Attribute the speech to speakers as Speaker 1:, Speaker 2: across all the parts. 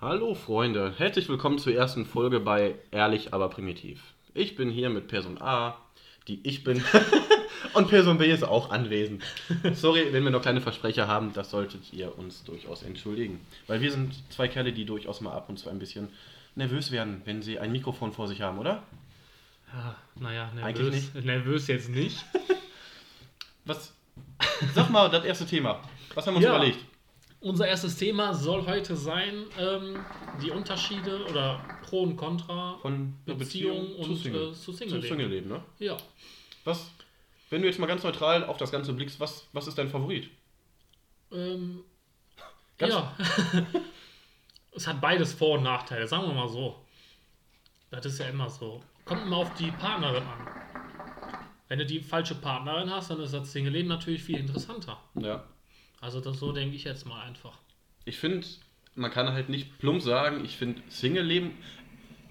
Speaker 1: Hallo Freunde, herzlich willkommen zur ersten Folge bei Ehrlich aber primitiv. Ich bin hier mit Person A, die ich bin, und Person B ist auch anwesend. Sorry, wenn wir noch kleine Versprecher haben, das solltet ihr uns durchaus entschuldigen. Weil wir sind zwei Kerle, die durchaus mal ab und zu ein bisschen nervös werden, wenn sie ein Mikrofon vor sich haben, oder?
Speaker 2: Ja, naja,
Speaker 1: Eigentlich
Speaker 2: nervös, nervös jetzt nicht.
Speaker 1: Was? Sag mal das erste Thema. Was haben wir uns
Speaker 2: Ja.
Speaker 1: überlegt?
Speaker 2: Unser erstes Thema soll heute sein, ähm, die Unterschiede oder Pro und Contra
Speaker 1: Von einer
Speaker 2: Beziehung, und
Speaker 1: zu Single.
Speaker 2: Äh, zu
Speaker 1: Zum
Speaker 2: Single.
Speaker 1: Single-Leben, ne?
Speaker 2: Ja.
Speaker 1: Was, wenn du jetzt mal ganz neutral auf das Ganze blickst, was, was ist dein Favorit?
Speaker 2: Ähm,
Speaker 1: Ganz-
Speaker 2: ja. es hat beides Vor- und Nachteile, sagen wir mal so. Das ist ja immer so. Kommt immer auf die Partnerin an. Wenn du die falsche Partnerin hast, dann ist das Single-Leben natürlich viel interessanter.
Speaker 1: Ja.
Speaker 2: Also das, so denke ich jetzt mal einfach.
Speaker 1: Ich finde, man kann halt nicht plump sagen, ich finde Single-Leben.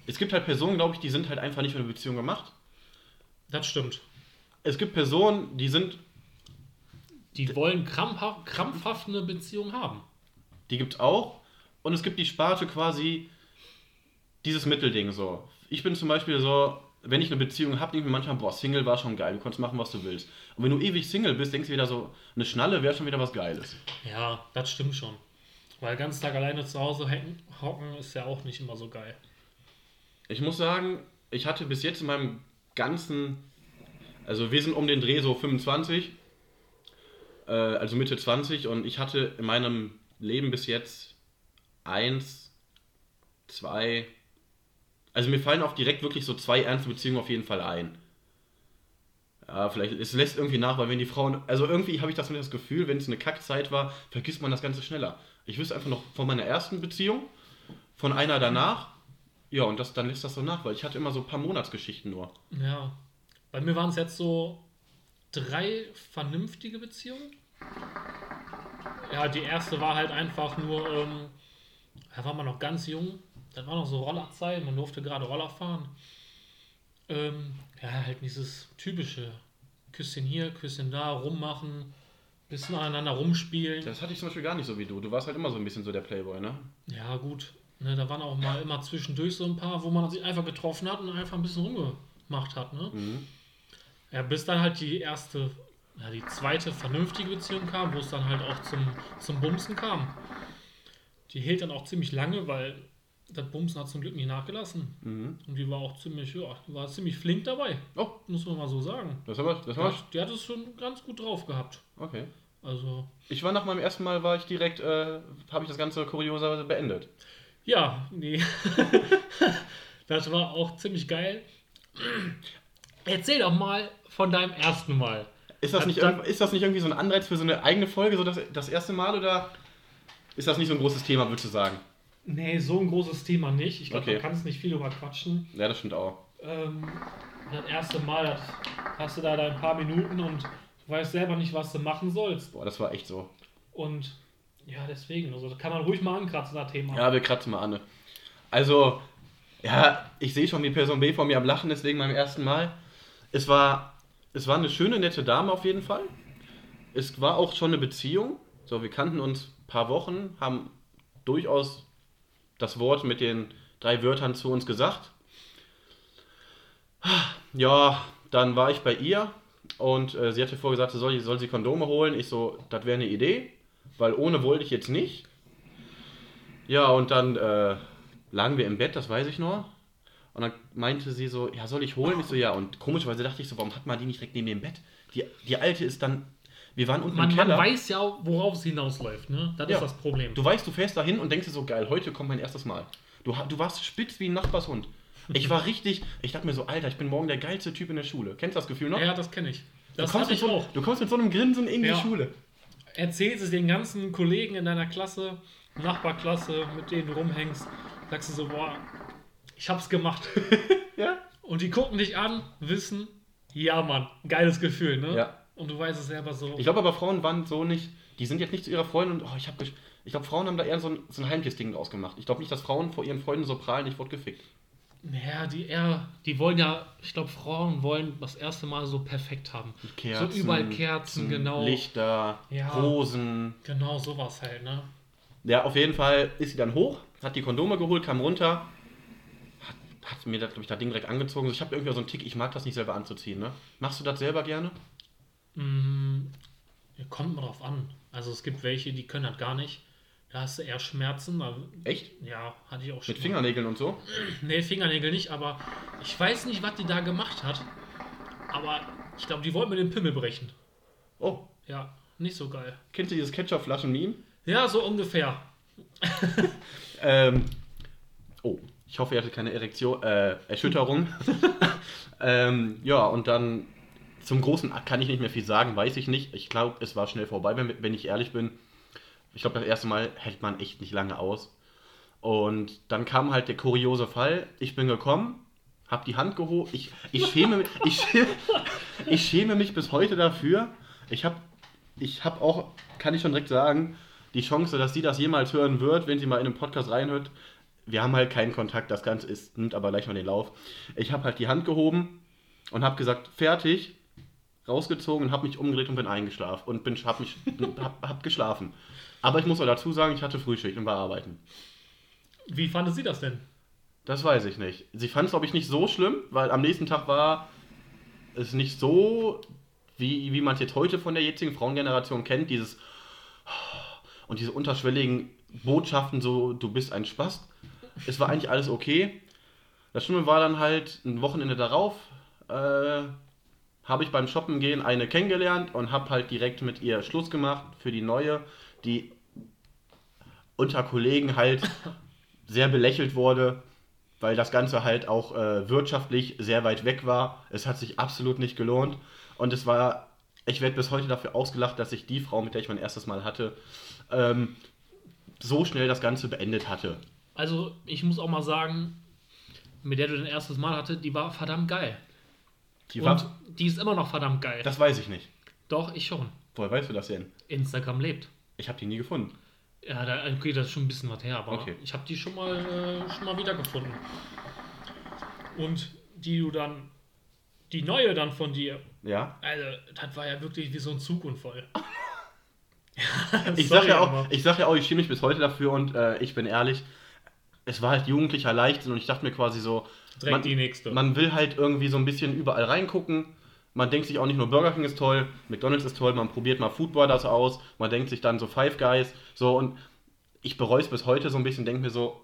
Speaker 1: Es gibt halt Personen, glaube ich, die sind halt einfach nicht für eine Beziehung gemacht.
Speaker 2: Das stimmt.
Speaker 1: Es gibt Personen, die sind,
Speaker 2: Die wollen krampfhaft, krampfhaft eine Beziehung haben.
Speaker 1: die gibt auch. Und es gibt die Sparte quasi dieses Mittelding so. Ich bin zum Beispiel so, wenn ich eine Beziehung habe, denke ich mir manchmal, boah, Single war schon geil, du kannst machen, was du willst. Und wenn du ewig Single bist, denkst du wieder so, eine Schnalle wäre schon wieder was Geiles.
Speaker 2: Ja, das stimmt schon. Weil ganz Tag alleine zu Hause hängen, hocken ist ja auch nicht immer so geil.
Speaker 1: Ich muss sagen, ich hatte bis jetzt in meinem ganzen, also wir sind um den Dreh so 25, äh, also Mitte 20 und ich hatte in meinem Leben bis jetzt eins, zwei, also mir fallen auch direkt wirklich so zwei ernste Beziehungen auf jeden Fall ein. Ja, vielleicht, es lässt irgendwie nach, weil wenn die Frauen, also irgendwie habe ich das, das Gefühl, wenn es eine Kackzeit war, vergisst man das Ganze schneller. Ich wüsste einfach noch von meiner ersten Beziehung, von einer danach, ja, und das, dann lässt das so nach, weil ich hatte immer so ein paar Monatsgeschichten nur.
Speaker 2: Ja. Bei mir waren es jetzt so drei vernünftige Beziehungen. Ja, die erste war halt einfach nur, ähm, da war man noch ganz jung. Das war noch so Rollerzeit, man durfte gerade Roller fahren. Ähm, ja, halt dieses typische Küsschen hier, Küsschen da, rummachen, bisschen aneinander rumspielen.
Speaker 1: Das hatte ich zum Beispiel gar nicht so wie du. Du warst halt immer so ein bisschen so der Playboy, ne?
Speaker 2: Ja, gut. Ne, da waren auch mal immer zwischendurch so ein paar, wo man sich einfach getroffen hat und einfach ein bisschen rumgemacht hat. Ne?
Speaker 1: Mhm.
Speaker 2: Ja, bis dann halt die erste, ja, die zweite vernünftige Beziehung kam, wo es dann halt auch zum, zum Bumsen kam. Die hielt dann auch ziemlich lange, weil das Bumsen hat zum Glück nicht nachgelassen.
Speaker 1: Mhm.
Speaker 2: Und die war auch ziemlich, ja, die war ziemlich flink dabei,
Speaker 1: Oh,
Speaker 2: muss man mal so sagen.
Speaker 1: das war das war
Speaker 2: die hat es schon ganz gut drauf gehabt.
Speaker 1: Okay.
Speaker 2: Also,
Speaker 1: Ich war nach meinem ersten Mal, war ich direkt, äh, habe ich das Ganze kurioserweise beendet.
Speaker 2: Ja, nee. das war auch ziemlich geil. Erzähl doch mal von deinem ersten Mal.
Speaker 1: Ist das, nicht,
Speaker 2: dann-
Speaker 1: ist das nicht irgendwie so ein Anreiz für so eine eigene Folge, so das, das erste Mal, oder ist das nicht so ein großes Thema, würdest du sagen?
Speaker 2: Nee, so ein großes Thema nicht. Ich glaube,
Speaker 1: Okay.
Speaker 2: da kannst nicht viel drüber quatschen.
Speaker 1: Ja, das stimmt auch.
Speaker 2: Ähm, das erste Mal hast du da dein paar Minuten und du weißt selber nicht, was du machen sollst.
Speaker 1: Boah, das war echt so.
Speaker 2: Und ja, deswegen, also da kann man ruhig mal ankratzen, das Thema.
Speaker 1: Ja, wir kratzen mal an. ne? Also, ja, ich sehe schon die Person B vor mir am Lachen, deswegen beim ersten Mal. Es war, es war eine schöne, nette Dame auf jeden Fall. Es war auch schon eine Beziehung. So, wir kannten uns ein paar Wochen, haben durchaus das Wort mit den drei Wörtern zu uns gesagt. Ja, dann war ich bei ihr und äh, sie hatte vorgesagt, soll, soll sie Kondome holen. Ich so, das wäre eine Idee, weil ohne wollte ich jetzt nicht. Ja, und dann äh, lagen wir im Bett, das weiß ich noch. Und dann meinte sie so, ja, soll ich holen? Ich so, ja. Und komischerweise dachte ich so, warum hat man die nicht direkt neben dem Bett? Die, die alte ist dann, wir waren unten
Speaker 2: man,
Speaker 1: im
Speaker 2: man
Speaker 1: Keller.
Speaker 2: weiß ja, worauf es hinausläuft, ne? Das
Speaker 1: Ja.
Speaker 2: ist das Problem.
Speaker 1: Du weißt, du fährst dahin und denkst dir so, geil, heute kommt mein erstes Mal. Du, du warst spitz wie ein Nachbarshund. Ich war richtig, ich dachte mir so, Alter, ich bin morgen der geilste Typ in der Schule. Kennst du das Gefühl noch?
Speaker 2: ja, das kenne ich. Das
Speaker 1: du, kommst
Speaker 2: ich
Speaker 1: so,
Speaker 2: auch.
Speaker 1: du kommst mit so einem Grinsen in
Speaker 2: Ja.
Speaker 1: die Schule.
Speaker 2: erzählst es den ganzen Kollegen in deiner Klasse, Nachbarklasse, mit denen du rumhängst, sagst du so, boah, ich hab's gemacht.
Speaker 1: Ja?
Speaker 2: Und die gucken dich an, wissen, ja Mann, geiles Gefühl, ne?
Speaker 1: Ja.
Speaker 2: Und du weißt es selber so.
Speaker 1: Ich glaube aber, Frauen waren so nicht, die sind jetzt nicht zu ihrer Freundin und, oh, ich habe ich glaube, Frauen haben da eher so ein, so ein heimliches Ding draus gemacht. Ich glaube nicht, dass Frauen vor ihren Freunden so prahlen, ich wurde gefickt.
Speaker 2: Ja, die eher, die wollen ja, ich glaube, Frauen wollen das erste Mal so perfekt haben.
Speaker 1: Kerzen,
Speaker 2: so überall Kerzen, genau.
Speaker 1: Lichter,
Speaker 2: Ja.
Speaker 1: Rosen.
Speaker 2: Genau sowas halt, ne?
Speaker 1: Ja, auf jeden Fall ist sie dann hoch, hat die Kondome geholt, kam runter, hat, hat mir das, glaube ich, das Ding direkt angezogen. Ich habe irgendwie so einen Tick, ich mag das nicht selber anzuziehen. Ne? Machst du das selber gerne?
Speaker 2: Ja, kommt mal drauf an. Also es gibt welche, die können das gar nicht. Da hast du eher Schmerzen.
Speaker 1: Echt?
Speaker 2: ja, hatte ich auch schon.
Speaker 1: Mit Fingernägeln und so?
Speaker 2: Nee, Fingernägel nicht, aber ich weiß nicht, was die da gemacht hat. Aber ich glaube, die wollten mir den Pimmel brechen.
Speaker 1: Oh,
Speaker 2: Ja, nicht so geil.
Speaker 1: kennst du dieses Ketchup-Flaschen-Meme?
Speaker 2: Ja, so ungefähr.
Speaker 1: Ähm, oh, ich hoffe, ihr hattet keine Erektion, äh, Erschütterung. ähm, ja, und dann zum großen Akt kann ich nicht mehr viel sagen, weiß ich nicht. Ich glaube, es war schnell vorbei, wenn, wenn ich ehrlich bin. Ich glaube, das erste Mal hält man echt nicht lange aus. Und dann kam halt der kuriose Fall. Ich bin gekommen, habe die Hand gehoben. Ich, ich, schäme, mich- ich, schäme, ich schäme mich bis heute dafür. Ich habe ich hab auch, kann ich schon direkt sagen, die Chance, dass sie das jemals hören wird, wenn sie mal in einen Podcast reinhört. Wir haben halt keinen Kontakt, das Ganze ist, nimmt aber gleich mal den Lauf. Ich habe halt die Hand gehoben und habe gesagt, fertig, rausgezogen und habe mich umgedreht und bin eingeschlafen und bin, habe mich, hab, hab geschlafen. Aber ich muss auch dazu sagen, ich hatte Frühschicht und war arbeiten.
Speaker 2: Wie fand sie das denn?
Speaker 1: Das weiß ich nicht. Sie fand es, glaube ich, nicht so schlimm, weil am nächsten Tag war es nicht so, wie, wie man es jetzt heute von der jetzigen Frauengeneration kennt, dieses und diese unterschwelligen Botschaften, so du bist ein Spast. Es war eigentlich alles okay. Das Schlimme war dann halt ein Wochenende darauf, äh, habe ich beim Shoppen gehen eine kennengelernt und habe halt direkt mit ihr Schluss gemacht für die neue, die unter Kollegen halt sehr belächelt wurde, weil das Ganze halt auch äh, wirtschaftlich sehr weit weg war. Es hat sich absolut nicht gelohnt und es war, ich werde bis heute dafür ausgelacht, dass ich die Frau, mit der ich mein erstes Mal hatte, ähm, so schnell das Ganze beendet hatte.
Speaker 2: Also, ich muss auch mal sagen, mit der du dein erstes Mal hatte, die war verdammt geil.
Speaker 1: Die
Speaker 2: Und die ist immer noch verdammt geil.
Speaker 1: das weiß ich nicht.
Speaker 2: Doch, ich schon.
Speaker 1: Woher weißt du das denn?
Speaker 2: Instagram lebt.
Speaker 1: Ich habe die nie gefunden.
Speaker 2: Ja, da, okay, das ist schon ein bisschen was her, aber
Speaker 1: Okay.
Speaker 2: ich habe die schon mal, äh, schon mal wiedergefunden. Und die du dann, die neue dann von dir,
Speaker 1: Ja.
Speaker 2: also, das war ja wirklich wie so ein Zugunfall.
Speaker 1: Ich
Speaker 2: Sorry,
Speaker 1: sag ja auch,
Speaker 2: aber-
Speaker 1: ich sag ja auch, ich schäme mich bis heute dafür und äh, ich bin ehrlich, es war halt jugendlicher Leichtsinn und ich dachte mir quasi so,
Speaker 2: Direkt
Speaker 1: man,
Speaker 2: die nächste.
Speaker 1: man will halt irgendwie so ein bisschen überall reingucken. Man denkt sich auch nicht nur Burger King ist toll, McDonalds ist toll, man probiert mal Food Brothers aus, man denkt sich dann so Five Guys, so und ich bereue es bis heute so ein bisschen, denke mir so,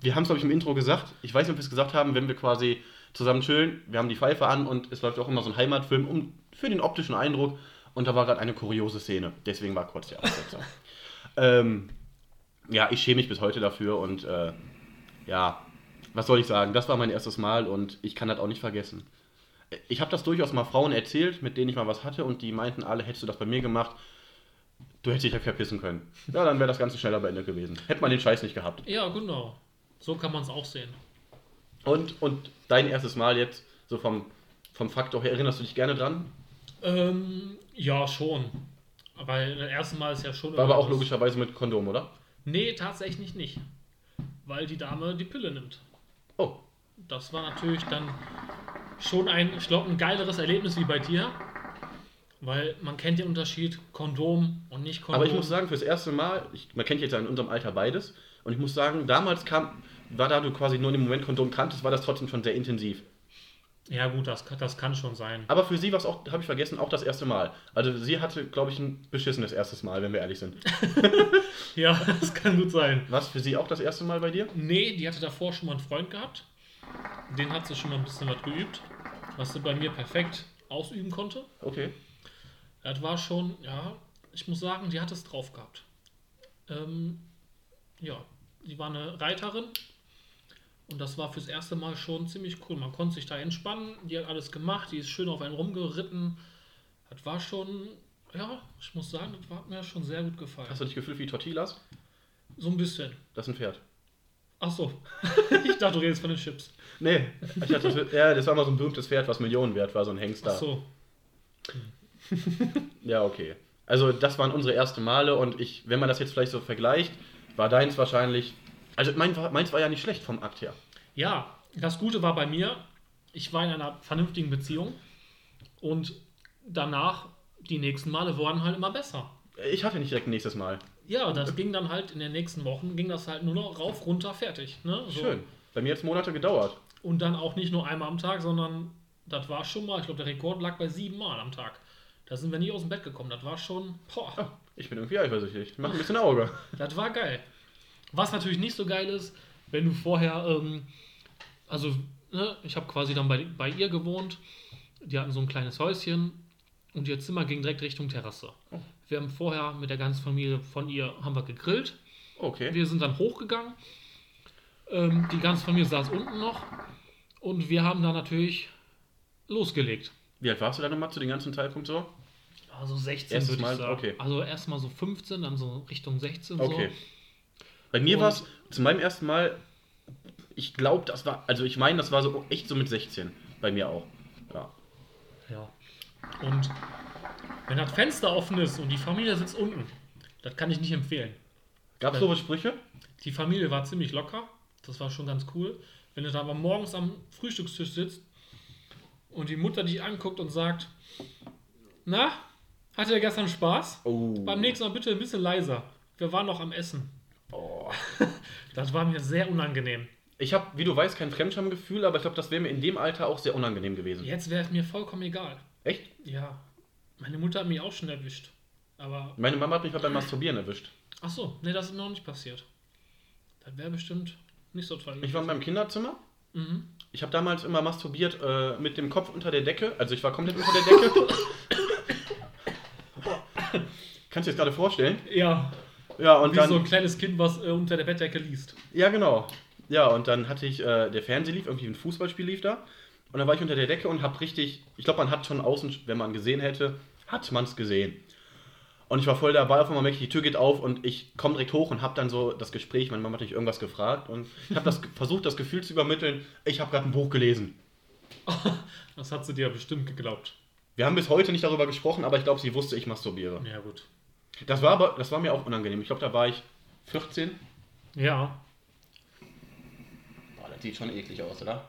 Speaker 1: wir haben es glaube ich im Intro gesagt, ich weiß nicht, ob wir es gesagt haben, wenn wir quasi zusammen chillen, wir haben die Pfeife an und es läuft auch immer so ein Heimatfilm um, für den optischen Eindruck und da war gerade eine kuriose Szene, deswegen war kurz die Aussetzung. ähm, ja, ich schäme mich bis heute dafür und äh, ja, was soll ich sagen? Das war mein erstes Mal und ich kann das auch nicht vergessen. Ich habe das durchaus mal Frauen erzählt, mit denen ich mal was hatte und die meinten alle, hättest du das bei mir gemacht, du hättest dich ja verpissen können. Ja, dann wäre das Ganze schneller beendet gewesen. Hätte man den Scheiß nicht gehabt.
Speaker 2: ja, genau. So kann man es auch sehen.
Speaker 1: Und, und dein erstes Mal jetzt, so vom, vom Faktor her, erinnerst du dich gerne dran?
Speaker 2: Ähm, ja, schon. Weil das erste Mal ist ja schon.
Speaker 1: War aber auch logischerweise mit Kondom, oder?
Speaker 2: Nee, tatsächlich nicht. Weil die Dame die Pille nimmt.
Speaker 1: Oh,
Speaker 2: Das war natürlich dann schon ein, ich glaube, ein geileres Erlebnis wie bei dir. Weil man kennt den Unterschied Kondom und nicht Kondom.
Speaker 1: Aber ich muss sagen, fürs erste Mal, ich, man kennt jetzt ja in unserem Alter beides, und ich muss sagen, damals kam, war da du quasi nur in dem Moment Kondom kanntest, war das trotzdem schon sehr intensiv.
Speaker 2: Ja, gut, das, kann- das kann schon sein.
Speaker 1: Aber für sie war es auch, habe ich vergessen, auch das erste Mal. Also sie hatte, glaube ich, ein beschissenes erstes Mal, wenn wir ehrlich sind.
Speaker 2: Ja, das kann gut sein.
Speaker 1: Was für sie auch das erste Mal bei dir?
Speaker 2: Nee, die hatte davor schon mal einen Freund gehabt. Den hat sie schon mal ein bisschen was geübt. Was sie bei mir perfekt ausüben konnte.
Speaker 1: Okay.
Speaker 2: Das war schon, ja, ich muss sagen, die hat es drauf gehabt. Ähm, ja, sie war eine Reiterin und das war fürs erste Mal schon ziemlich cool. Man konnte sich da entspannen, die hat alles gemacht, die ist schön auf einen rumgeritten. Das war schon, ja, ich muss sagen, das hat mir schon sehr gut gefallen.
Speaker 1: Hast du dich gefühlt wie Tortillas?
Speaker 2: So ein bisschen.
Speaker 1: Das ist ein Pferd.
Speaker 2: Ach so, ich dachte, du redest von den Chips.
Speaker 1: Nee, ich dachte, das, wird- ja, das war mal so ein berühmtes Pferd, was Millionen wert war, so ein Hengster.
Speaker 2: Ach so,
Speaker 1: Ja, okay. Also das waren unsere ersten Male und ich, wenn man das jetzt vielleicht so vergleicht, war deins wahrscheinlich. Also mein, meins war ja nicht schlecht vom Akt her.
Speaker 2: Ja, das Gute war bei mir, ich war in einer vernünftigen Beziehung und danach die nächsten Male wurden halt immer besser.
Speaker 1: Ich hatte nicht direkt ein nächstes Mal.
Speaker 2: Ja, das ging dann halt in den nächsten Wochen, ging das halt nur noch rauf, runter, fertig. Ne? So.
Speaker 1: Schön. Bei mir hat es Monate gedauert.
Speaker 2: Und dann auch nicht nur einmal am Tag, sondern das war schon mal, ich glaube, der Rekord lag bei sieben Mal am Tag. Da sind wir nie aus dem Bett gekommen. Das war schon, boah,
Speaker 1: Ah, ich bin irgendwie eifersüchtig. Mach ein bisschen Auge.
Speaker 2: das war geil. Was natürlich nicht so geil ist, wenn du vorher, ähm, also, ne, ich habe quasi dann bei, bei ihr gewohnt. Die hatten so ein kleines Häuschen und ihr Zimmer ging direkt Richtung Terrasse.
Speaker 1: Oh.
Speaker 2: Wir haben vorher mit der ganzen Familie von ihr haben wir gegrillt.
Speaker 1: Okay.
Speaker 2: Wir sind dann hochgegangen. Ähm, die ganze Familie saß unten noch. Und wir haben dann natürlich losgelegt.
Speaker 1: Wie alt warst du da nochmal zu dem ganzen Zeitpunkt so?
Speaker 2: Also 16
Speaker 1: Erstes
Speaker 2: würde ich
Speaker 1: Mal?
Speaker 2: sagen.
Speaker 1: Okay.
Speaker 2: Also erstmal so 15, dann so Richtung 16
Speaker 1: Okay.
Speaker 2: so.
Speaker 1: Bei mir war es zu meinem ersten Mal, ich glaube, das war, also ich meine, das war so echt so mit 16. Bei mir auch. Ja.
Speaker 2: Ja. Und wenn das Fenster offen ist und die Familie sitzt unten, das kann ich nicht empfehlen.
Speaker 1: Gab es so Sprüche?
Speaker 2: Die Familie war ziemlich locker. Das war schon ganz cool. Wenn du da aber morgens am Frühstückstisch sitzt und die Mutter dich anguckt und sagt, na, hatte er gestern Spaß?
Speaker 1: Oh.
Speaker 2: Beim nächsten Mal bitte ein bisschen leiser. Wir waren noch am Essen. Das war mir sehr unangenehm.
Speaker 1: Ich habe, wie du weißt, kein Fremdschamgefühl, aber ich glaube, das wäre mir in dem Alter auch sehr unangenehm gewesen.
Speaker 2: Jetzt wäre es mir vollkommen egal.
Speaker 1: Echt?
Speaker 2: Ja. Meine Mutter hat mich auch schon erwischt. Aber,
Speaker 1: Meine Mama hat mich mal beim Masturbieren erwischt.
Speaker 2: ach so, nee, das ist mir noch nicht passiert. Das wäre bestimmt nicht so toll.
Speaker 1: Ich war in meinem Kinderzimmer.
Speaker 2: Mhm.
Speaker 1: Ich habe damals immer masturbiert äh, mit dem Kopf unter der Decke. Also ich war komplett unter der Decke. Kannst du dir das gerade vorstellen?
Speaker 2: Ja,
Speaker 1: Ja, und
Speaker 2: wie
Speaker 1: dann.
Speaker 2: so ein kleines Kind, was äh, unter der Bettdecke liest.
Speaker 1: Ja, genau. Ja, und dann hatte ich, äh, der Fernseher lief, irgendwie ein Fußballspiel lief da. Und dann war ich unter der Decke und hab richtig, ich glaube, man hat schon außen, wenn man gesehen hätte, hat man es gesehen. Und ich war voll dabei, auf einmal merke ich, die Tür geht auf und ich komme direkt hoch und habe dann so das Gespräch, meine Mama hat mich irgendwas gefragt und ich habe das versucht, das Gefühl zu übermitteln, ich habe gerade ein Buch gelesen.
Speaker 2: Das hat sie dir bestimmt geglaubt.
Speaker 1: Wir haben bis heute nicht darüber gesprochen, aber ich glaube, sie wusste, ich masturbiere.
Speaker 2: Ja, gut.
Speaker 1: Das war aber, das war mir auch unangenehm. Ich glaube, da war ich 14.
Speaker 2: Ja,
Speaker 1: Boah, das sieht schon eklig aus, oder?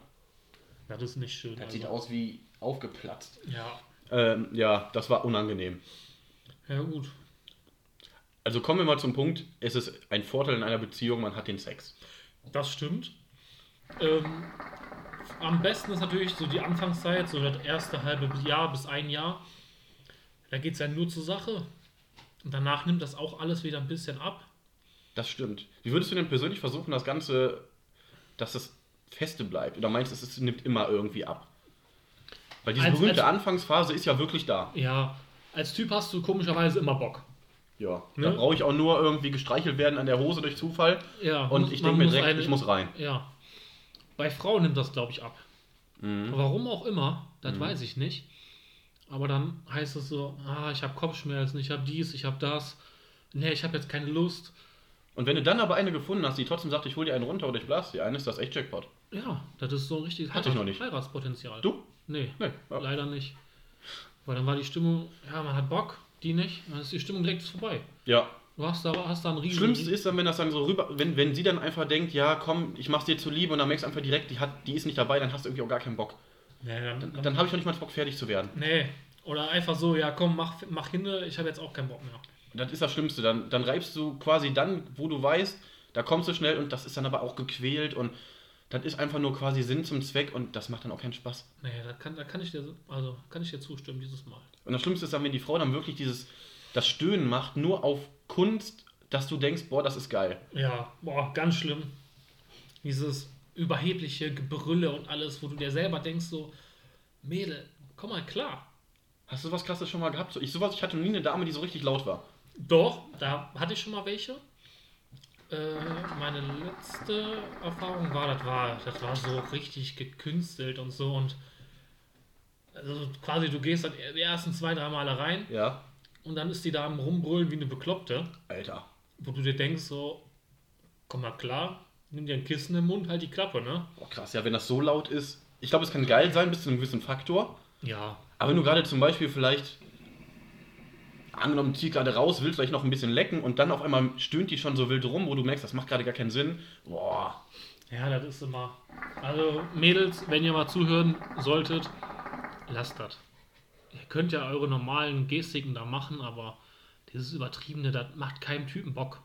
Speaker 2: das ist nicht schön.
Speaker 1: Das sieht
Speaker 2: Also.
Speaker 1: aus wie aufgeplatzt.
Speaker 2: Ja,
Speaker 1: Ähm, ja, das war unangenehm.
Speaker 2: ja, gut.
Speaker 1: Also kommen wir mal zum Punkt, es ist ein Vorteil in einer Beziehung, man hat den Sex.
Speaker 2: Das stimmt. Ähm, am besten ist natürlich so die Anfangszeit, so das erste halbe Jahr bis ein Jahr. Da geht es ja nur zur Sache. Und danach nimmt das auch alles wieder ein bisschen ab.
Speaker 1: Das stimmt. Wie würdest du denn persönlich versuchen, das Ganze, dass das feste bleibt? Oder meinst du, es nimmt immer irgendwie ab? Weil diese
Speaker 2: Als-
Speaker 1: berühmte
Speaker 2: als-
Speaker 1: Anfangsphase ist ja wirklich da.
Speaker 2: Ja, als Typ hast du komischerweise immer Bock.
Speaker 1: Ja.
Speaker 2: Ne?
Speaker 1: Da brauche ich auch nur irgendwie gestreichelt werden an der Hose durch Zufall.
Speaker 2: Ja,
Speaker 1: Und
Speaker 2: muss-
Speaker 1: ich denke mir direkt,
Speaker 2: eine-
Speaker 1: ich muss rein.
Speaker 2: Ja. Bei Frauen nimmt das, glaube ich, ab.
Speaker 1: Mhm.
Speaker 2: Warum auch immer, das weiß ich nicht. Aber dann heißt es so, ah, ich habe Kopfschmerzen, ich habe dies, ich habe das. Nee, ich habe jetzt keine Lust.
Speaker 1: Und wenn du dann aber eine gefunden hast, die trotzdem sagt, ich hol dir einen runter oder ich blase dir einen, ist das echt Jackpot.
Speaker 2: Ja, das ist so ein richtiges
Speaker 1: Hatte ich noch nicht.
Speaker 2: Heiratspotenzial.
Speaker 1: Du?
Speaker 2: Nee,
Speaker 1: Nee. Ja.
Speaker 2: leider nicht. Weil dann war die Stimmung, ja, man hat Bock, die nicht, dann ist die Stimmung direkt vorbei.
Speaker 1: Ja.
Speaker 2: Du hast da, hast da einen riesen...
Speaker 1: Schlimmste ist dann, wenn das dann so rüber, wenn, wenn sie dann einfach denkt, ja komm, ich mach's dir zuliebe und dann merkst du einfach direkt, die, hat, die ist nicht dabei, dann hast du irgendwie auch gar keinen Bock.
Speaker 2: Nee, dann,
Speaker 1: Dann, dann habe ich auch nicht mal Bock, fertig zu werden.
Speaker 2: nee. Oder einfach so, ja komm, mach, mach hin, ich habe jetzt auch keinen Bock mehr.
Speaker 1: Das ist das Schlimmste. Dann, dann reibst du quasi dann, wo du weißt, da kommst du schnell und das ist dann aber auch gequält und das ist einfach nur quasi Sinn zum Zweck und das macht dann auch keinen Spaß.
Speaker 2: Nee, da kann, da kann ich dir, also kann ich dir zustimmen dieses Mal.
Speaker 1: Und das Schlimmste ist dann, wenn die Frau dann wirklich dieses, das Stöhnen macht, nur auf Kunst, dass du denkst, boah, das ist geil.
Speaker 2: Ja, boah, ganz schlimm. Dieses überhebliche Gebrülle und alles, wo du dir selber denkst, so, Mädel, komm mal klar.
Speaker 1: Hast du was krasses schon mal gehabt? Ich, sowas, ich hatte nie eine Dame, die so richtig laut war.
Speaker 2: Doch, da hatte ich schon mal welche. Äh, meine letzte Erfahrung war, das war, das war so richtig gekünstelt und so und also quasi du gehst dann die ersten zwei, drei Male rein
Speaker 1: Ja.
Speaker 2: und dann ist die da am rumbrüllen wie eine Bekloppte,
Speaker 1: Alter.
Speaker 2: wo du dir denkst so, komm mal klar, nimm dir ein Kissen im Mund, halt die Klappe, ne?
Speaker 1: Boah, krass, ja, wenn das so laut ist. Ich glaube, es kann geil sein bis zu einem gewissen Faktor.
Speaker 2: Ja,
Speaker 1: Aber wenn du gerade zum Beispiel vielleicht, angenommen, zieh gerade raus, willst vielleicht noch ein bisschen lecken und dann auf einmal stöhnt die schon so wild rum, wo du merkst, das macht gerade gar keinen Sinn. Boah.
Speaker 2: Ja, das ist immer. Also, Mädels, wenn ihr mal zuhören solltet, lasst das. Ihr könnt ja eure normalen Gestiken da machen, aber dieses Übertriebene, das macht keinem Typen Bock.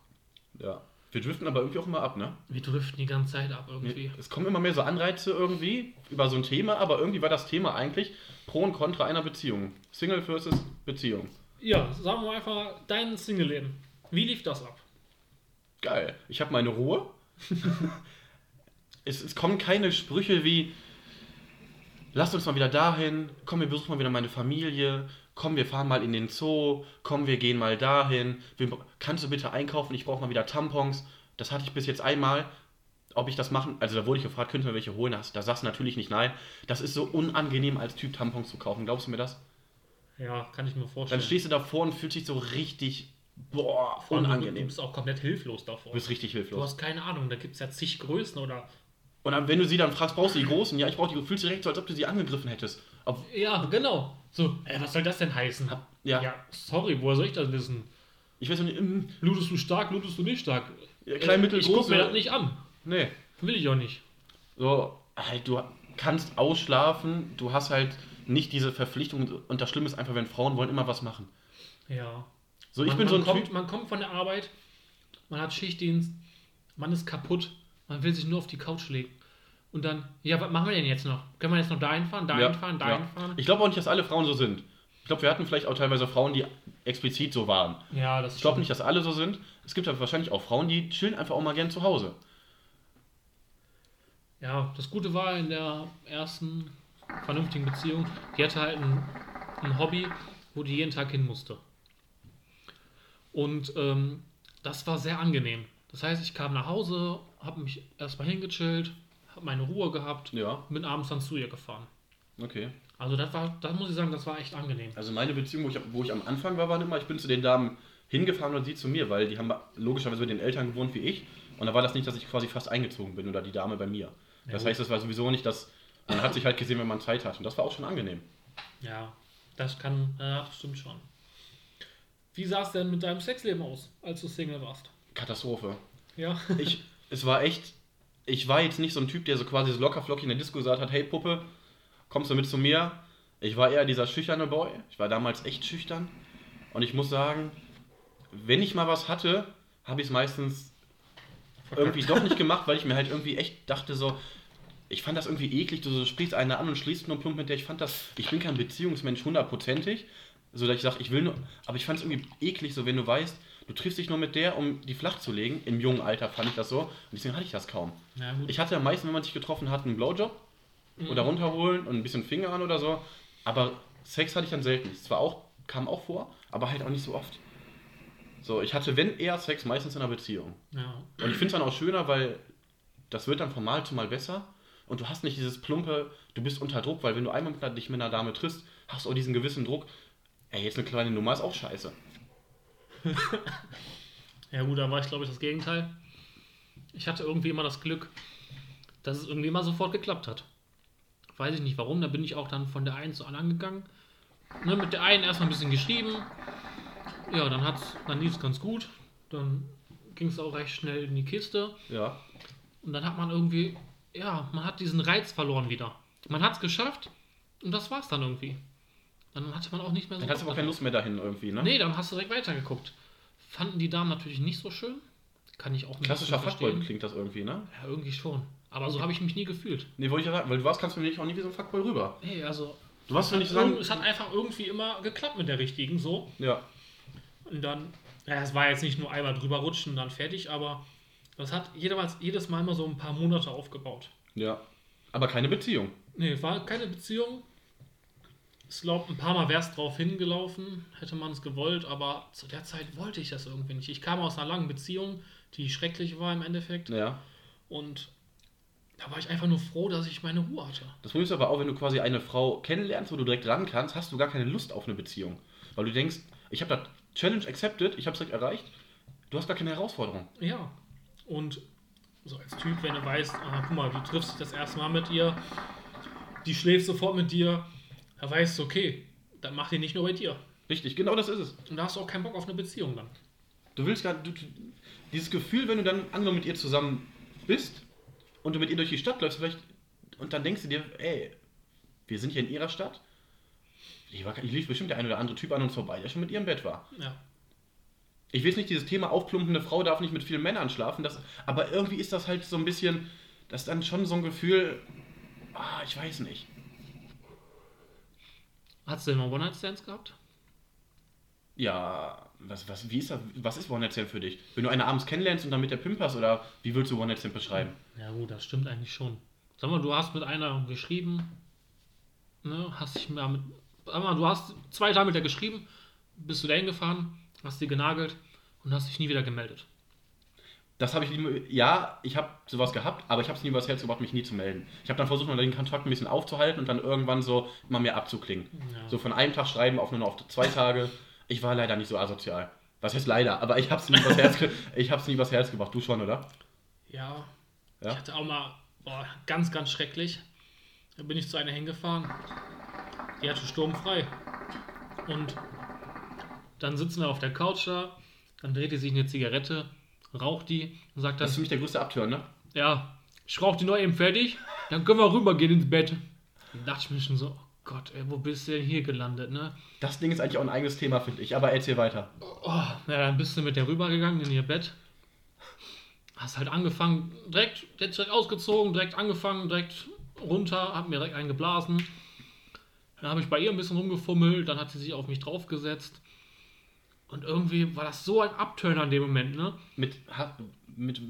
Speaker 1: Ja. Wir driften aber irgendwie auch immer ab, ne?
Speaker 2: Wir driften die ganze Zeit ab irgendwie.
Speaker 1: Es kommen immer mehr so Anreize irgendwie über so ein Thema, aber irgendwie war das Thema eigentlich Pro und Contra einer Beziehung. Single versus Beziehung.
Speaker 2: Ja, sagen wir einfach dein Single-Leben. Wie lief das ab?
Speaker 1: Geil. Ich habe meine Ruhe. es, es kommen keine Sprüche wie, lasst uns mal wieder dahin, komm, wir besuchen mal wieder meine Familie, komm, wir fahren mal in den Zoo, komm, wir gehen mal dahin, wir, kannst du bitte einkaufen, ich brauche mal wieder Tampons. Das hatte ich bis jetzt einmal. Ob ich das machen, also da wurde ich gefragt, könntest du mir welche holen? Da sagst du natürlich nicht nein. Das ist so unangenehm, als Typ Tampons zu kaufen. Glaubst du mir das?
Speaker 2: Ja, kann ich mir vorstellen.
Speaker 1: Dann stehst du davor und fühlst dich so richtig, boah,
Speaker 2: allem, Du
Speaker 1: unangenehm.
Speaker 2: bist auch komplett hilflos davor.
Speaker 1: Du bist richtig
Speaker 2: Du
Speaker 1: hilflos.
Speaker 2: hast keine Ahnung, da gibt es ja zig Größen oder.
Speaker 1: Und dann, wenn du sie dann fragst, brauchst du die großen? Ja, ich brauche die. Du fühlst dich direkt so, als ob du sie angegriffen hättest. Ob,
Speaker 2: Ja, genau. So, ey, was soll das denn heißen?
Speaker 1: ja,
Speaker 2: sorry, woher soll ich das wissen?
Speaker 1: ich weiß nicht, mm,
Speaker 2: Ludest du stark, ludest du nicht stark?
Speaker 1: Ja, klein, mittel,
Speaker 2: ich guck
Speaker 1: große.
Speaker 2: mir das nicht an.
Speaker 1: nee.
Speaker 2: Will ich auch nicht.
Speaker 1: So, halt, du kannst ausschlafen, du hast halt nicht diese Verpflichtung. Und das Schlimme ist einfach, wenn Frauen wollen immer was machen.
Speaker 2: Ja.
Speaker 1: So, ich
Speaker 2: man,
Speaker 1: bin so
Speaker 2: man
Speaker 1: ein
Speaker 2: kommt,
Speaker 1: Typ.
Speaker 2: Man kommt von der Arbeit, man hat Schichtdienst, man ist kaputt, man will sich nur auf die Couch legen. Und dann, ja, was machen wir denn jetzt noch? Können wir jetzt noch dahin fahren, dahin
Speaker 1: Ja,
Speaker 2: fahren,
Speaker 1: ja.
Speaker 2: dahin fahren?
Speaker 1: Ich glaube auch nicht, dass alle Frauen so sind. Ich glaube, wir hatten vielleicht auch teilweise Frauen, die explizit so waren.
Speaker 2: Ja, das
Speaker 1: Ich glaube nicht, dass alle so sind. Es gibt aber wahrscheinlich auch Frauen, die chillen einfach auch mal gern zu Hause.
Speaker 2: Ja, das Gute war in der ersten vernünftigen Beziehung, die hatte halt ein, ein Hobby, wo die jeden Tag hin musste. Und ähm, das war sehr angenehm. Das heißt, ich kam nach Hause, habe mich erstmal hingechillt, habe meine Ruhe gehabt,
Speaker 1: Ja,
Speaker 2: bin abends dann zu ihr gefahren.
Speaker 1: okay.
Speaker 2: Also das war, das muss ich sagen, das war echt angenehm.
Speaker 1: Also meine Beziehung, wo ich, wo ich am Anfang war, waren immer, ich bin zu den Damen hingefahren und sie zu mir, weil die haben logischerweise mit den Eltern gewohnt wie ich. Und da war das nicht, dass ich quasi fast eingezogen bin oder die Dame bei mir. Das
Speaker 2: Ja,
Speaker 1: heißt, das war sowieso nicht, dass man hat sich halt gesehen, wenn man Zeit hat. Und das war auch schon angenehm.
Speaker 2: Ja, das kann, ja, das stimmt schon. Wie sah es denn mit deinem Sexleben aus, als du Single warst?
Speaker 1: Katastrophe.
Speaker 2: Ja.
Speaker 1: Ich, es war echt, ich war jetzt nicht so ein Typ, der so quasi so locker flockig in der Disco gesagt hat, hey Puppe, kommst du mit zu mir? Ich war eher dieser schüchterne Boy. Ich war damals echt schüchtern. Und ich muss sagen, wenn ich mal was hatte, habe ich es meistens irgendwie doch nicht gemacht, weil ich mir halt irgendwie echt dachte so, ich fand das irgendwie eklig, du sprichst eine an und schließt nur plump mit der. Ich fand das, ich bin kein Beziehungsmensch hundertprozentig, so dass ich sage, ich will nur, aber ich fand es irgendwie eklig, so wenn du weißt, du triffst dich nur mit der, um die flach zu legen. Im jungen Alter fand ich das so und deswegen hatte ich das kaum.
Speaker 2: Ja.
Speaker 1: Ich hatte am meisten, wenn man sich getroffen hat, einen Blowjob oder runterholen und ein bisschen Finger an oder so, aber Sex hatte ich dann selten. Es zwar auch, kam auch vor, aber halt auch nicht so oft. So, ich hatte, wenn eher Sex, meistens in einer Beziehung.
Speaker 2: ja.
Speaker 1: Und ich finde es dann auch schöner, weil das wird dann von Mal zu Mal besser. Und du hast nicht dieses plumpe, du bist unter Druck, weil wenn du einmal mit, dich mit einer Dame triffst, hast du auch diesen gewissen Druck. Ey, jetzt eine kleine Nummer ist auch scheiße.
Speaker 2: Ja gut, da war ich glaube ich das Gegenteil. Ich hatte irgendwie immer das Glück, dass es irgendwie immer sofort geklappt hat. Weiß ich nicht warum, da bin ich auch dann von der einen zur anderen gegangen. Ne, mit der einen erstmal ein bisschen geschrieben. Ja, dann, hat's, dann lief es ganz gut. Dann ging es auch recht schnell in die Kiste.
Speaker 1: Ja.
Speaker 2: Und dann hat man irgendwie, ja, man hat diesen Reiz verloren wieder. Man hat es geschafft und das war's dann irgendwie. Dann hatte man auch nicht mehr so.
Speaker 1: Dann hast du aber keine. Lust mehr dahin irgendwie, ne?
Speaker 2: Nee, dann hast du direkt weitergeguckt. Fanden die Damen natürlich nicht so schön. Kann ich auch nicht
Speaker 1: Klassischer Fuckboy klingt das irgendwie, ne?
Speaker 2: Ja, irgendwie schon. Aber so habe ich mich nie gefühlt.
Speaker 1: Nee, wollte ich ja sagen, weil du warst, kannst du mir nicht auch nie wie so ein Fuckboy rüber.
Speaker 2: Nee, also.
Speaker 1: Du warst mir nicht sagen.
Speaker 2: es hat einfach irgendwie immer geklappt mit der richtigen, so.
Speaker 1: Ja.
Speaker 2: Und dann, ja, es war jetzt nicht nur einmal drüber rutschen und dann fertig, aber das hat jedes, jedes Mal immer so ein paar Monate aufgebaut.
Speaker 1: Ja. Aber keine Beziehung.
Speaker 2: Nee, war keine Beziehung. Ich glaube, ein paar Mal wäre es drauf hingelaufen, hätte man es gewollt, aber zu der Zeit wollte ich das irgendwie nicht. Ich kam aus einer langen Beziehung, die schrecklich war im Endeffekt.
Speaker 1: Ja.
Speaker 2: Und da war ich einfach nur froh, dass ich meine Ruhe hatte.
Speaker 1: Das Problem ist aber auch, wenn du quasi eine Frau kennenlernst, wo du direkt ran kannst, hast du gar keine Lust auf eine Beziehung. Weil du denkst, ich habe das Challenge accepted, ich habe es direkt erreicht, du hast gar keine Herausforderung.
Speaker 2: Ja. Und so als Typ, wenn du weißt, ah, guck mal, du triffst dich das erste Mal mit ihr, die schläft sofort mit dir, da weißt du, okay, dann macht die nicht nur bei dir.
Speaker 1: Richtig, genau das ist es.
Speaker 2: Und da hast du auch keinen Bock auf eine Beziehung dann.
Speaker 1: Du willst gar du, dieses Gefühl, wenn du dann angenommen mit ihr zusammen bist und du mit ihr durch die Stadt läufst, vielleicht und dann denkst du dir, ey, wir sind hier in ihrer Stadt. Ich, war, ich lief bestimmt der ein oder andere Typ an uns vorbei, der schon mit ihr im Bett war.
Speaker 2: Ja.
Speaker 1: Ich weiß nicht, dieses Thema aufplumpende Frau darf nicht mit vielen Männern schlafen, das, aber irgendwie ist das halt so ein bisschen, das ist dann schon so ein Gefühl, ah, ich weiß nicht.
Speaker 2: Hast du denn mal One-Night-Stands gehabt?
Speaker 1: Ja, was, was, wie ist das, was ist One-Night-Stand für dich? Wenn du eine abends kennenlernst und dann mit der Pimpers oder wie würdest du One-Night-Stand beschreiben?
Speaker 2: Ja gut, das stimmt eigentlich schon. Sag mal, du hast mit einer geschrieben, ne, hast dich mal mit, sag mal, du hast zwei Tage mit der geschrieben, bist du dahin gefahren, hast die genagelt und hast dich nie wieder gemeldet.
Speaker 1: Das habe ich, nie- ja, ich habe sowas gehabt, aber ich habe es nie übers Herz gebracht, mich nie zu melden. Ich habe dann versucht, mal den Kontakt ein bisschen aufzuhalten und dann irgendwann so immer mehr abzuklingen.
Speaker 2: Ja.
Speaker 1: So von einem Tag schreiben auf nur noch auf zwei Tage. Ich war leider nicht so asozial. Was heißt leider? Aber ich habe es nie übers Herz, ge ich hab's nie übers Herz gebracht. Du schon, oder?
Speaker 2: Ja.
Speaker 1: Ja?
Speaker 2: Ich hatte auch mal, boah, ganz, ganz schrecklich. Da bin ich zu einer hingefahren. Die hatte sturmfrei. Und dann sitzen wir auf der Couch da, dann dreht die sich eine Zigarette, raucht die und sagt
Speaker 1: Das
Speaker 2: dann,
Speaker 1: ist für mich der größte Abtörn, ne?
Speaker 2: ja, ich rauche die noch eben fertig, dann können wir rübergehen ins Bett. Dann dachte ich mir schon so, oh Gott, ey, wo bist du denn hier gelandet, ne?
Speaker 1: Das Ding ist eigentlich auch ein eigenes Thema, finde ich. Aber erzähl weiter.
Speaker 2: Oh, ja, dann bist du mit der rübergegangen in ihr Bett. Hast halt angefangen, direkt, direkt ausgezogen, direkt angefangen, direkt runter, hab mir direkt einen geblasen. Dann habe ich bei ihr ein bisschen rumgefummelt, dann hat sie sich auf mich draufgesetzt. Und irgendwie war das so ein Abturner in dem Moment, ne?
Speaker 1: Mit, mit,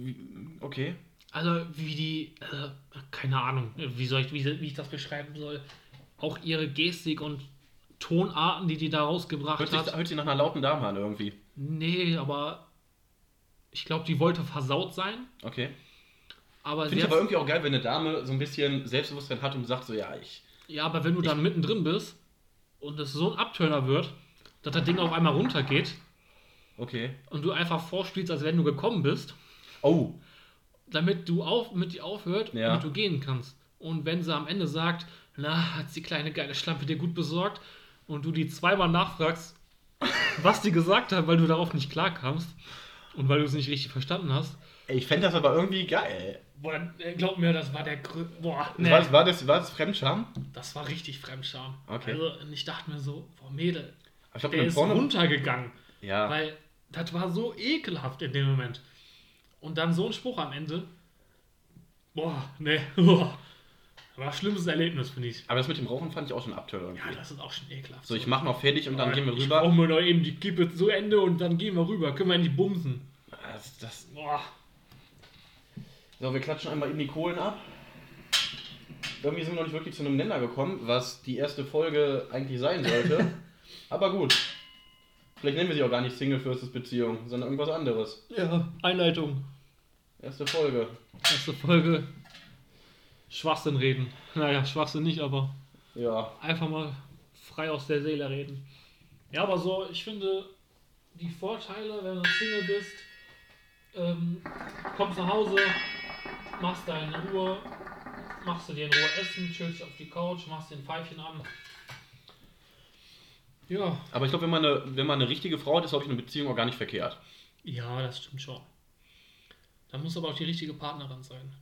Speaker 1: okay.
Speaker 2: Also wie die, äh, keine Ahnung, wie soll ich, wie, wie ich das beschreiben soll. Auch ihre Gestik und Tonarten, die die da rausgebracht
Speaker 1: Hört
Speaker 2: hat.
Speaker 1: sich, hört sich nach einer lauten Dame an, irgendwie.
Speaker 2: Nee, aber ich glaube, die wollte versaut sein.
Speaker 1: Okay.
Speaker 2: Aber
Speaker 1: Finde ich aber irgendwie auch geil, wenn eine Dame so ein bisschen Selbstbewusstsein hat und sagt so, ja, ich.
Speaker 2: ja, aber wenn du dann mittendrin bist und es so ein Abturner wird, dass das Ding auf einmal runtergeht
Speaker 1: Okay.
Speaker 2: und du einfach vorspielst, als wenn du gekommen bist,
Speaker 1: Oh,
Speaker 2: damit du auf, mit dir aufhört,
Speaker 1: Ja.
Speaker 2: damit du gehen kannst. Und wenn sie am Ende sagt, na, hat die kleine geile Schlampe dir gut besorgt und du die zweimal nachfragst, was die gesagt hat, weil du darauf nicht klarkamst und weil du es nicht richtig verstanden hast,
Speaker 1: ich fände das aber irgendwie geil.
Speaker 2: boah, äh, glaub mir, das war der Grö Boah, nee.
Speaker 1: War, das, war, das, war das Fremdscham?
Speaker 2: Das war richtig Fremdscham.
Speaker 1: Okay.
Speaker 2: Also, und ich dachte mir so, boah, Mädel,
Speaker 1: Ich glaube,
Speaker 2: der ist
Speaker 1: Porno.
Speaker 2: runtergegangen.
Speaker 1: Ja.
Speaker 2: Weil das war so ekelhaft in dem Moment. Und dann so ein Spruch am Ende. Boah, ne. Boah. War das schlimmstes Erlebnis, finde ich.
Speaker 1: Aber das mit dem Rauchen fand ich auch schon Abtörn irgendwie.
Speaker 2: Ja, das ist auch schon ekelhaft.
Speaker 1: so, ich mach noch fertig und dann gehen wir
Speaker 2: Ich
Speaker 1: rüber.
Speaker 2: brauche mir noch eben die Kippe zu Ende und dann gehen wir rüber. Können wir in die Bumsen.
Speaker 1: Das, das,
Speaker 2: Boah.
Speaker 1: so, wir klatschen einmal eben die Kohlen ab. Irgendwie sind wir noch nicht wirklich zu einem Nenner gekommen, was die erste Folge eigentlich sein sollte. Aber gut. Vielleicht nennen wir sie auch gar nicht Single Versus Beziehung, sondern irgendwas anderes.
Speaker 2: Ja, Einleitung.
Speaker 1: Erste Folge.
Speaker 2: Erste Folge. Schwachsinn reden. Naja, Schwachsinn nicht, aber
Speaker 1: Ja.
Speaker 2: einfach mal frei aus der Seele reden. Ja, aber so, ich finde, die Vorteile, wenn du Single bist, ähm, kommst nach Hause, machst deine Ruhe, machst du dir in Ruhe Essen, chillst auf die Couch, machst dir ein Pfeifchen an. Ja,
Speaker 1: Aber ich glaube, wenn, man eine- wenn man eine richtige Frau hat, ist, glaube ich, eine Beziehung auch gar nicht verkehrt.
Speaker 2: ja, das stimmt schon. Da muss aber auch die richtige Partnerin sein.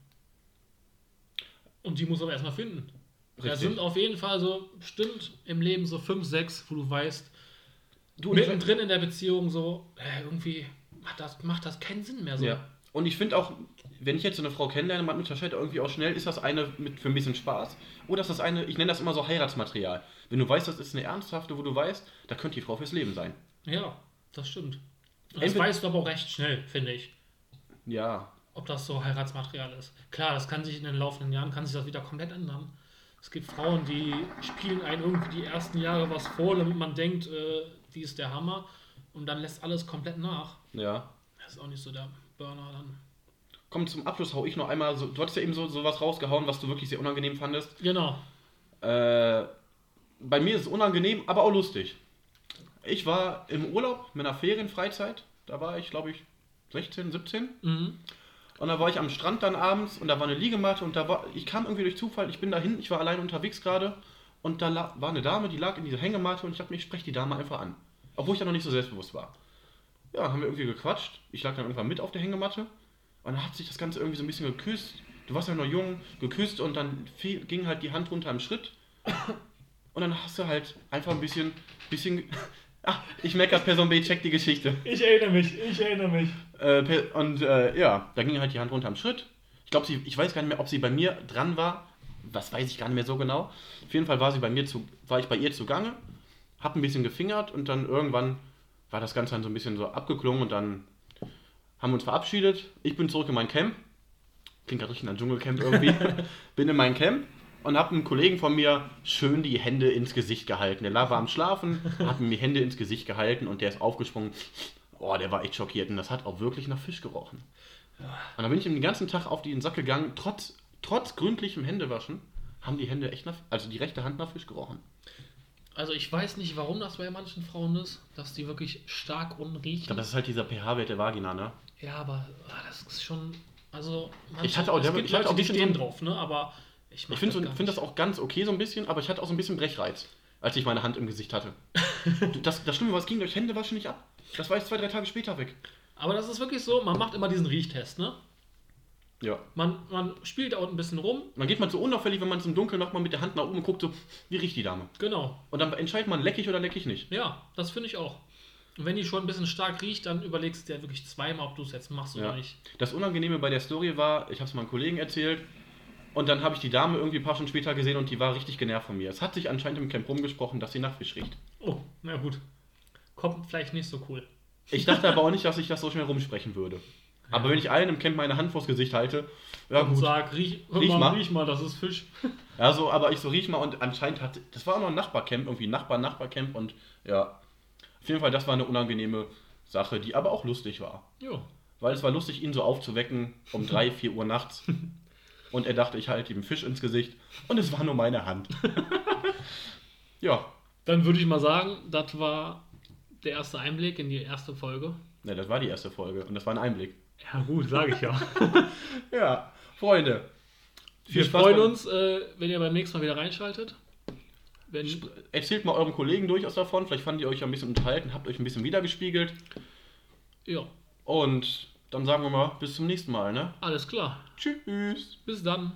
Speaker 2: Und die muss aber erstmal finden. Da
Speaker 1: Richtig.
Speaker 2: sind auf jeden Fall so bestimmt im Leben so fünf, sechs, wo du weißt,
Speaker 1: Du,
Speaker 2: mittendrin in der Beziehung so, äh, irgendwie macht das, macht das keinen Sinn mehr so.
Speaker 1: Ja. Und ich finde auch, wenn ich jetzt so eine Frau kennenlerne, man unterscheidet irgendwie auch schnell, ist das eine mit für ein bisschen Spaß oder ist das eine, ich nenne das immer so Heiratsmaterial. Wenn du weißt, das ist eine ernsthafte, wo du weißt, da könnte die Frau fürs Leben sein.
Speaker 2: Ja, das stimmt. Und das weißt du aber auch recht schnell, finde ich,
Speaker 1: Ja.
Speaker 2: ob das so Heiratsmaterial ist. Klar, das kann sich in den laufenden Jahren, kann sich das wieder komplett ändern. Es gibt Frauen, die spielen einen irgendwie die ersten Jahre was vor, damit man denkt, äh, die ist der Hammer. Und dann lässt alles komplett nach.
Speaker 1: Ja.
Speaker 2: Das ist auch nicht so der Burner dann.
Speaker 1: Komm, zum Abschluss hau ich noch einmal so, du hattest ja eben so, so was rausgehauen, was du wirklich sehr unangenehm fandest.
Speaker 2: Genau.
Speaker 1: Äh, bei mir ist es unangenehm, aber auch lustig. Ich war im Urlaub mit einer Ferienfreizeit, da war ich, glaube ich, 16, 17.
Speaker 2: Mhm.
Speaker 1: Und da war ich am Strand dann abends und da war eine Liegematte und da war, ich kam irgendwie durch Zufall, ich bin dahin, ich war allein unterwegs gerade und da war eine Dame, die lag in dieser Hängematte und ich habe mich, spreche die Dame einfach an. Obwohl ich da noch nicht so selbstbewusst war. Ja, haben wir irgendwie gequatscht. Ich lag dann irgendwann mit auf der Hängematte und dann hat sich das Ganze irgendwie so ein bisschen geküsst. Du warst ja noch jung, geküsst und dann fiel, ging halt die Hand runter im Schritt. Und dann hast du halt einfach ein bisschen, bisschen. Ach, ich merke gerade, Person B checkt die Geschichte.
Speaker 2: Ich erinnere mich, ich erinnere mich.
Speaker 1: Äh, und äh, ja, da ging halt die Hand runter am Schritt. Ich glaube, sie, ich weiß gar nicht mehr, ob sie bei mir dran war. Das weiß ich gar nicht mehr so genau. Auf jeden Fall war sie bei mir zu, war ich bei ihr zugange, hab ein bisschen gefingert und dann irgendwann war das Ganze dann so ein bisschen so abgeklungen und dann haben wir uns verabschiedet. Ich bin zurück in mein Camp. Klingt gerade richtig nach Dschungelcamp irgendwie. bin in mein Camp und habe einem Kollegen von mir schön die Hände ins Gesicht gehalten. Der war am Schlafen, hat mir die Hände ins Gesicht gehalten und der ist aufgesprungen. Oh, der war echt schockiert und das hat auch wirklich nach Fisch gerochen. Und dann bin ich ihm den ganzen Tag auf den Sack gegangen, trotz, trotz gründlichem Händewaschen, haben die Hände echt nach, also die rechte Hand nach Fisch gerochen.
Speaker 2: Also ich weiß nicht, warum das bei manchen Frauen ist, dass die wirklich stark
Speaker 1: Ich
Speaker 2: unriechen.
Speaker 1: glaube, das ist halt dieser pH-Wert der Vagina, ne?
Speaker 2: Ja, aber ah, das ist schon. Also, manche,
Speaker 1: Ich hatte auch-
Speaker 2: es
Speaker 1: ich
Speaker 2: gibt
Speaker 1: hatte
Speaker 2: Leute,
Speaker 1: auch
Speaker 2: die stehen
Speaker 1: so-
Speaker 2: drauf, ne? Aber ich,
Speaker 1: Ich finde
Speaker 2: gar
Speaker 1: find das auch ganz okay so ein bisschen, aber ich hatte auch so ein bisschen Brechreiz, als ich meine Hand im Gesicht hatte. Das, das Schlimme war, es ging durch Händewaschen nicht ab. Das war jetzt zwei, drei Tage später weg.
Speaker 2: Aber das ist wirklich so, man macht immer diesen Riechtest, ne?
Speaker 1: Ja.
Speaker 2: Man, man spielt auch ein bisschen rum.
Speaker 1: Und dann geht man so unauffällig, wenn man es im Dunkeln nochmal mit der Hand nach oben guckt, so, wie riecht die Dame?
Speaker 2: Genau.
Speaker 1: Und dann entscheidet man, leck ich oder leck ich nicht.
Speaker 2: Ja, das finde ich auch. Und wenn die schon ein bisschen stark riecht, dann überlegst du dir wirklich zweimal, ob du es jetzt machst oder
Speaker 1: Ja.
Speaker 2: nicht.
Speaker 1: Das Unangenehme bei der Story war, ich habe es meinem Kollegen erzählt und dann habe ich die Dame irgendwie ein paar Stunden später gesehen und die war richtig genervt von mir. Es hat sich anscheinend im Camp rumgesprochen, dass sie nach Fisch riecht.
Speaker 2: Oh, na gut. Kommt vielleicht nicht so cool.
Speaker 1: Ich dachte aber auch nicht, dass ich das so schnell rumsprechen würde. Aber wenn ich allen im Camp meine Hand vors Gesicht halte, ja
Speaker 2: Und
Speaker 1: gut.
Speaker 2: sag, riech,
Speaker 1: Riech
Speaker 2: mal,
Speaker 1: mal.
Speaker 2: riech mal, das ist Fisch.
Speaker 1: Ja, so, aber ich so riech mal und anscheinend hat, das war auch noch ein Nachbarcamp, irgendwie Nachbar, Nachbarcamp und ja. Auf jeden Fall, das war eine unangenehme Sache, die aber auch lustig war.
Speaker 2: Jo.
Speaker 1: Weil es war lustig, ihn so aufzuwecken um 3, 4 Uhr nachts. Und er dachte, ich halte ihm Fisch ins Gesicht. Und es war nur meine Hand. ja.
Speaker 2: Dann würde ich mal sagen, das war der erste Einblick in die erste Folge.
Speaker 1: Ne, das war die erste Folge und das war ein Einblick.
Speaker 2: Ja, gut, sage ich ja.
Speaker 1: Ja, Freunde.
Speaker 2: Wir
Speaker 1: Spaß
Speaker 2: freuen uns, äh, wenn ihr beim nächsten Mal wieder reinschaltet. Wenn,
Speaker 1: Erzählt mal euren Kollegen durchaus davon. Vielleicht fanden die euch ja ein bisschen unterhalten, habt euch ein bisschen wiedergespiegelt.
Speaker 2: ja,
Speaker 1: Und dann sagen wir mal, bis zum nächsten Mal, ne?
Speaker 2: alles klar.
Speaker 1: Tschüss.
Speaker 2: Bis dann.